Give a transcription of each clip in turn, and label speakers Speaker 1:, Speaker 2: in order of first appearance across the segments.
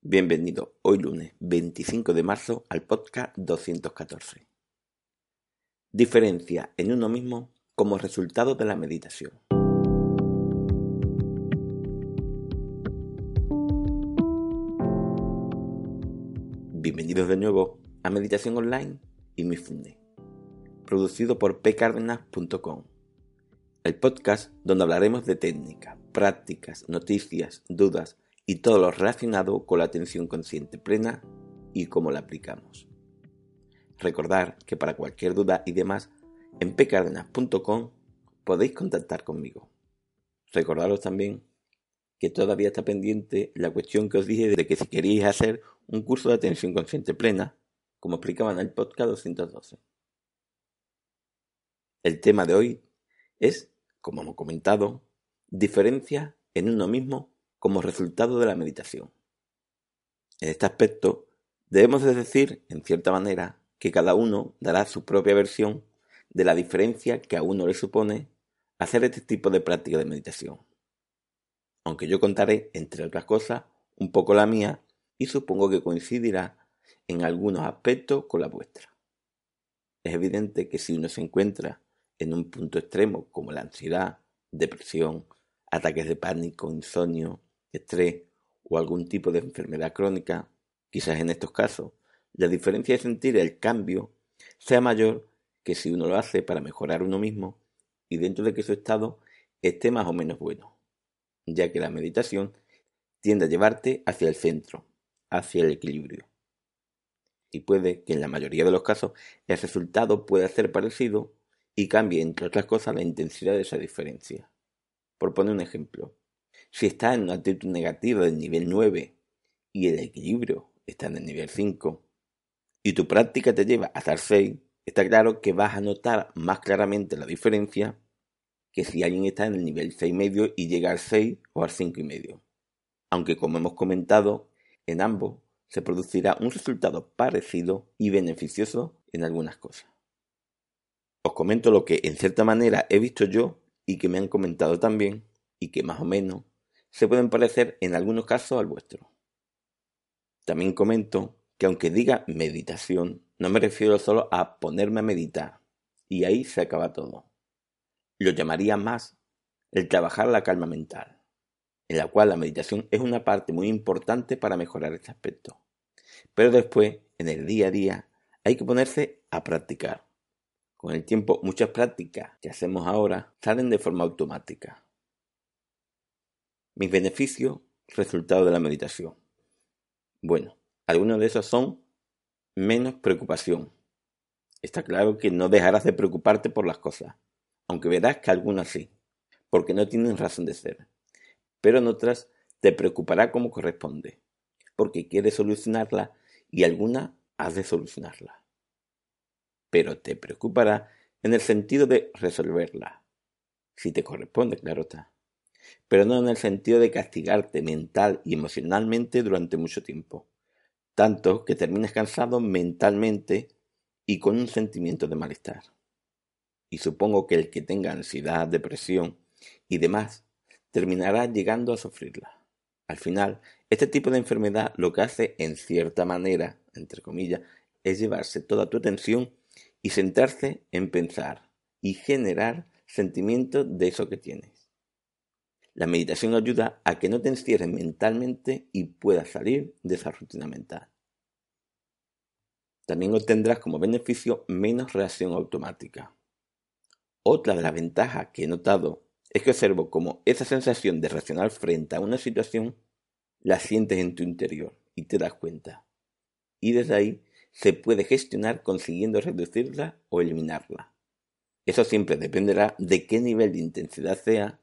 Speaker 1: Bienvenido hoy lunes 25 de marzo al podcast 214. Diferencia en uno mismo como resultado de la meditación. Bienvenidos de nuevo a Meditación Online y Mi Funde, producido por pcardenas.com, el podcast donde hablaremos de técnica, prácticas, noticias, dudas y todo lo relacionado con la atención consciente plena y cómo la aplicamos. Recordar que para cualquier duda y demás, en pcardenas.com podéis contactar conmigo. Recordaros también que todavía está pendiente la cuestión que os dije de que si queríais hacer un curso de atención consciente plena, como explicaba en el podcast 212. El tema de hoy es, como hemos comentado, diferencia en uno mismo como resultado de la meditación. En este aspecto, debemos decir, en cierta manera, que cada uno dará su propia versión de la diferencia que a uno le supone hacer este tipo de práctica de meditación. Aunque yo contaré, entre otras cosas, un poco la mía y supongo que coincidirá en algunos aspectos con la vuestra. Es evidente que si uno se encuentra en un punto extremo como la ansiedad, depresión, ataques de pánico, insomnio, estrés o algún tipo de enfermedad crónica, quizás en estos casos, la diferencia de sentir el cambio sea mayor que si uno lo hace para mejorar uno mismo y dentro de que su estado esté más o menos bueno, ya que la meditación tiende a llevarte hacia el centro, hacia el equilibrio. Y puede que en la mayoría de los casos el resultado pueda ser parecido y cambie, entre otras cosas, la intensidad de esa diferencia. Por poner un ejemplo, si está en una actitud negativa del nivel 9 y el equilibrio está en el nivel 5 y tu práctica te lleva hasta el 6, está claro que vas a notar más claramente la diferencia que si alguien está en el nivel 6 medio y llega al 6 o al 5 y medio. Aunque como hemos comentado, en ambos se producirá un resultado parecido y beneficioso en algunas cosas. Os comento lo que en cierta manera he visto yo y que me han comentado también y que más o menos se pueden parecer en algunos casos al vuestro. También comento que aunque diga meditación, no me refiero solo a ponerme a meditar, y ahí se acaba todo. Lo llamaría más el trabajar la calma mental, en la cual la meditación es una parte muy importante para mejorar este aspecto. Pero después, en el día a día, hay que ponerse a practicar. Con el tiempo, muchas prácticas que hacemos ahora salen de forma automática. Mis beneficios, resultado de la meditación. Bueno, algunos de esos son menos preocupación. Está claro que no dejarás de preocuparte por las cosas, aunque verás que algunas sí, porque no tienen razón de ser. Pero en otras te preocupará como corresponde, porque quieres solucionarla y alguna has de solucionarla. Pero te preocupará en el sentido de resolverla, si te corresponde, claro está pero no en el sentido de castigarte mental y emocionalmente durante mucho tiempo, tanto que terminas cansado mentalmente y con un sentimiento de malestar. Y supongo que el que tenga ansiedad, depresión y demás terminará llegando a sufrirla. Al final, este tipo de enfermedad lo que hace en cierta manera, entre comillas, es llevarse toda tu atención y centrarse en pensar y generar sentimientos de eso que tienes. La meditación ayuda a que no te encierres mentalmente y puedas salir de esa rutina mental. También obtendrás como beneficio menos reacción automática. Otra de las ventajas que he notado es que observo cómo esa sensación de reaccionar frente a una situación la sientes en tu interior y te das cuenta. Y desde ahí se puede gestionar consiguiendo reducirla o eliminarla. Eso siempre dependerá de qué nivel de intensidad sea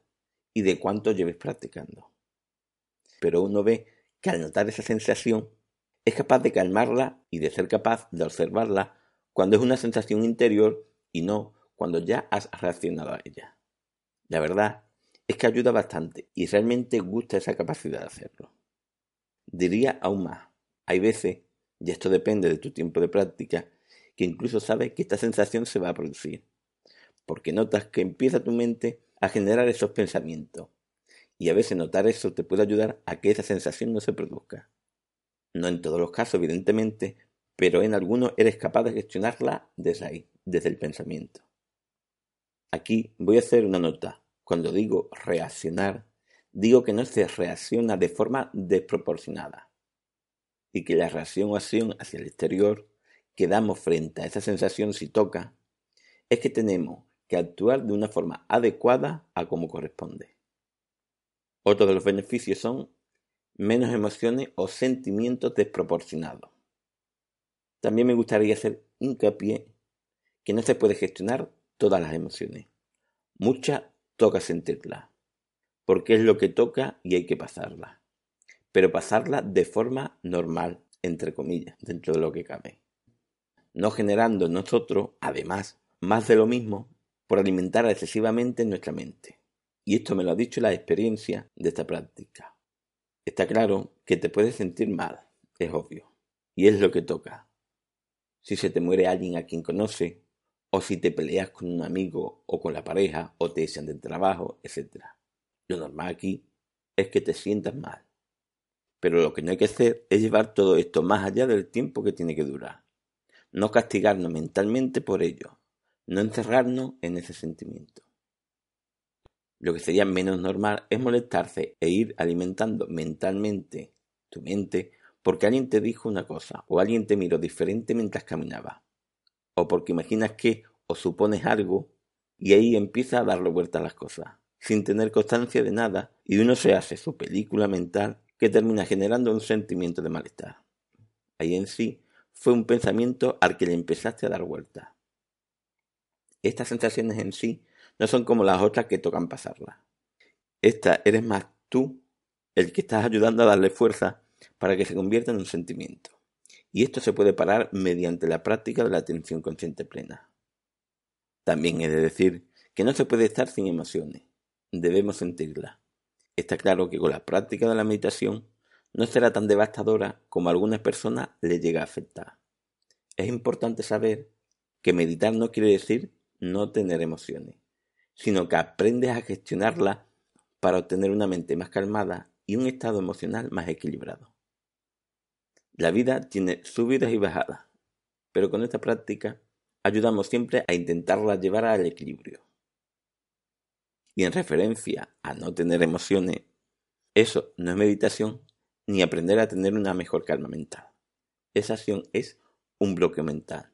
Speaker 1: y de cuánto lleves practicando. Pero uno ve que al notar esa sensación es capaz de calmarla y de ser capaz de observarla cuando es una sensación interior y no cuando ya has reaccionado a ella. La verdad es que ayuda bastante y realmente gusta esa capacidad de hacerlo. Diría aún más, hay veces, y esto depende de tu tiempo de práctica, que incluso sabes que esta sensación se va a producir, porque notas que empieza tu mente a generar esos pensamientos, y a veces notar eso te puede ayudar a que esa sensación no se produzca. No en todos los casos, evidentemente, pero en algunos eres capaz de gestionarla desde ahí, desde el pensamiento. Aquí voy a hacer una nota. Cuando digo reaccionar, digo que no se reacciona de forma desproporcionada y que la reacción o acción hacia el exterior que damos frente a esa sensación si toca es que tenemos que actuar de una forma adecuada a como corresponde. Otro de los beneficios son menos emociones o sentimientos desproporcionados. También me gustaría hacer hincapié que no se puede gestionar todas las emociones. Muchas toca sentirlas, porque es lo que toca y hay que pasarla. Pero pasarla de forma normal, entre comillas, dentro de lo que cabe. No generando nosotros, además, más de lo mismo por alimentar excesivamente nuestra mente. Y esto me lo ha dicho la experiencia de esta práctica. Está claro que te puedes sentir mal, es obvio. Y es lo que toca. Si se te muere alguien a quien conoce, o si te peleas con un amigo o con la pareja, o te echan del trabajo, etc. Lo normal aquí es que te sientas mal. Pero lo que no hay que hacer es llevar todo esto más allá del tiempo que tiene que durar. No castigarnos mentalmente por ello. No encerrarnos en ese sentimiento. Lo que sería menos normal es molestarse e ir alimentando mentalmente tu mente porque alguien te dijo una cosa o alguien te miró diferente mientras caminaba. O porque imaginas que o supones algo y ahí empieza a darle vuelta a las cosas, sin tener constancia de nada y uno se hace su película mental que termina generando un sentimiento de malestar. Ahí en sí fue un pensamiento al que le empezaste a dar vuelta. Estas sensaciones en sí no son como las otras que tocan pasarlas. Esta eres más tú el que estás ayudando a darle fuerza para que se convierta en un sentimiento. Y esto se puede parar mediante la práctica de la atención consciente plena. También he de decir que no se puede estar sin emociones, debemos sentirlas. Está claro que con la práctica de la meditación no será tan devastadora como a algunas personas le llega a afectar. Es importante saber que meditar no quiere decir no tener emociones, sino que aprendes a gestionarlas para obtener una mente más calmada y un estado emocional más equilibrado. La vida tiene subidas y bajadas, pero con esta práctica ayudamos siempre a intentarla llevar al equilibrio. Y en referencia a no tener emociones, eso no es meditación ni aprender a tener una mejor calma mental. Esa acción es un bloqueo mental.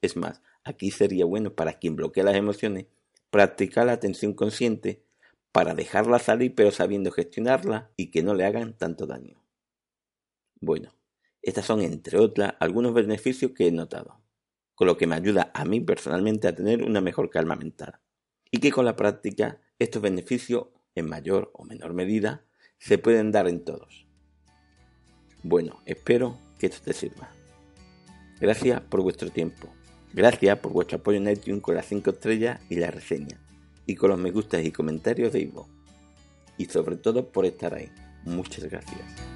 Speaker 1: Es más, aquí sería bueno para quien bloquea las emociones practicar la atención consciente para dejarla salir pero sabiendo gestionarla y que no le hagan tanto daño. Bueno, estas son, entre otras, algunos beneficios que he notado, con lo que me ayuda a mí personalmente a tener una mejor calma mental, y que con la práctica estos beneficios, en mayor o menor medida, se pueden dar en todos. Bueno, espero que esto te sirva. Gracias por vuestro tiempo. Gracias por vuestro apoyo en iTunes con las 5 estrellas y la reseña, y con los me gustas y comentarios de Ivo. Y sobre todo por estar ahí. Muchas gracias.